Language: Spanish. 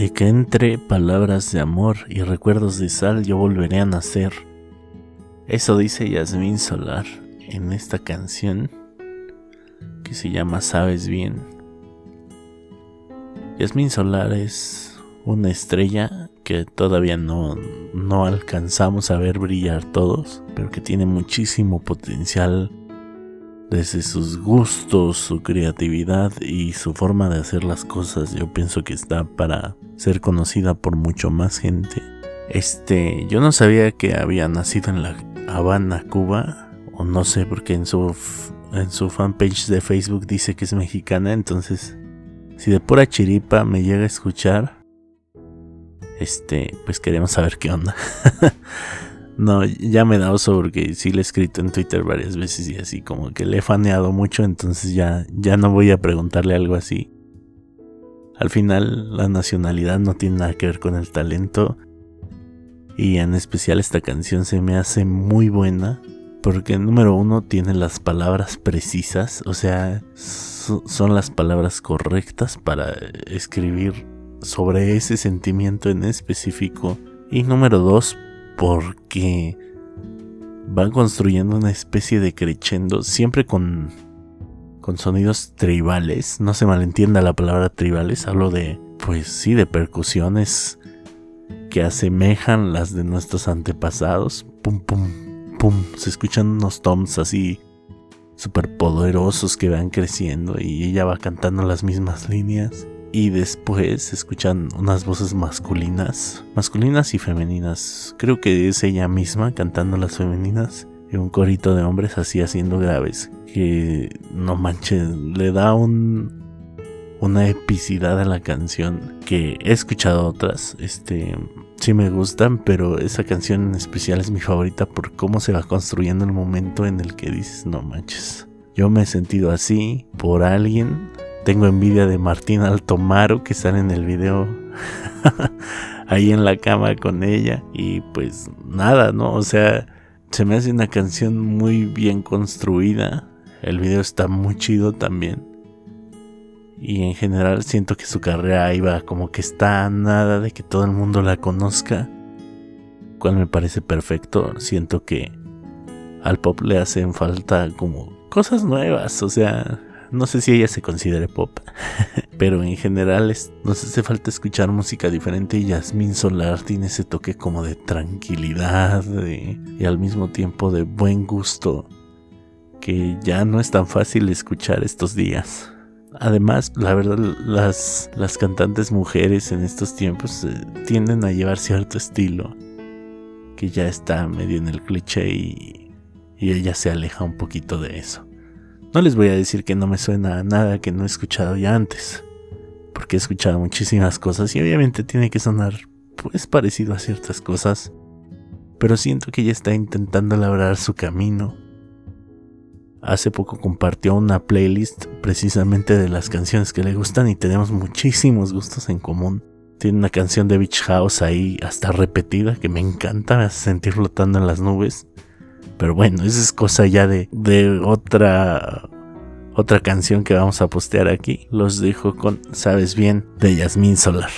y que entre palabras de amor y recuerdos de sal yo volveré a nacer. Eso dice Yasmín Solar en esta canción que se llama Sabes bien. Yasmín Solar es una estrella que todavía no, no alcanzamos a ver brillar todos, pero que tiene muchísimo potencial desde sus gustos, su creatividad y su forma de hacer las cosas, yo pienso que está para ser conocida por mucho más gente. Este, yo no sabía que había nacido en la Habana, Cuba, o no sé, porque en su en su fanpage de Facebook dice que es mexicana, entonces si de pura chiripa me llega a escuchar, este, pues queremos saber qué onda. No, ya me da oso porque sí le he escrito en Twitter varias veces y así como que le he faneado mucho, entonces ya, ya no voy a preguntarle algo así. Al final la nacionalidad no tiene nada que ver con el talento y en especial esta canción se me hace muy buena porque número uno tiene las palabras precisas, o sea, son las palabras correctas para escribir sobre ese sentimiento en específico. Y número dos, porque van construyendo una especie de crescendo, siempre con, con sonidos tribales. No se malentienda la palabra tribales, hablo de, pues sí, de percusiones que asemejan las de nuestros antepasados. Pum, pum, pum. Se escuchan unos toms así súper poderosos que van creciendo y ella va cantando las mismas líneas y después se escuchan unas voces masculinas, masculinas y femeninas. Creo que es ella misma cantando las femeninas y un corito de hombres así haciendo graves que no manches, le da un una epicidad a la canción que he escuchado otras, este sí me gustan, pero esa canción en especial es mi favorita por cómo se va construyendo el momento en el que dices, no manches. Yo me he sentido así por alguien tengo envidia de Martín Altomaro que sale en el video ahí en la cama con ella. Y pues nada, ¿no? O sea, se me hace una canción muy bien construida. El video está muy chido también. Y en general siento que su carrera iba como que está nada de que todo el mundo la conozca. Cual me parece perfecto. Siento que al pop le hacen falta como cosas nuevas. O sea, no sé si ella se considere pop, pero en general nos hace falta escuchar música diferente y Yasmín Solar tiene ese toque como de tranquilidad y al mismo tiempo de buen gusto que ya no es tan fácil escuchar estos días. Además, la verdad, las, las cantantes mujeres en estos tiempos eh, tienden a llevar cierto estilo que ya está medio en el cliché y ella se aleja un poquito de eso. No les voy a decir que no me suena a nada que no he escuchado ya antes, porque he escuchado muchísimas cosas y obviamente tiene que sonar pues parecido a ciertas cosas, pero siento que ella está intentando labrar su camino. Hace poco compartió una playlist precisamente de las canciones que le gustan y tenemos muchísimos gustos en común. Tiene una canción de Beach House ahí hasta repetida que me encanta, me hace sentir flotando en las nubes. Pero bueno, esa es cosa ya de, de otra otra canción que vamos a postear aquí. Los dejo con Sabes bien de Yasmín Solar.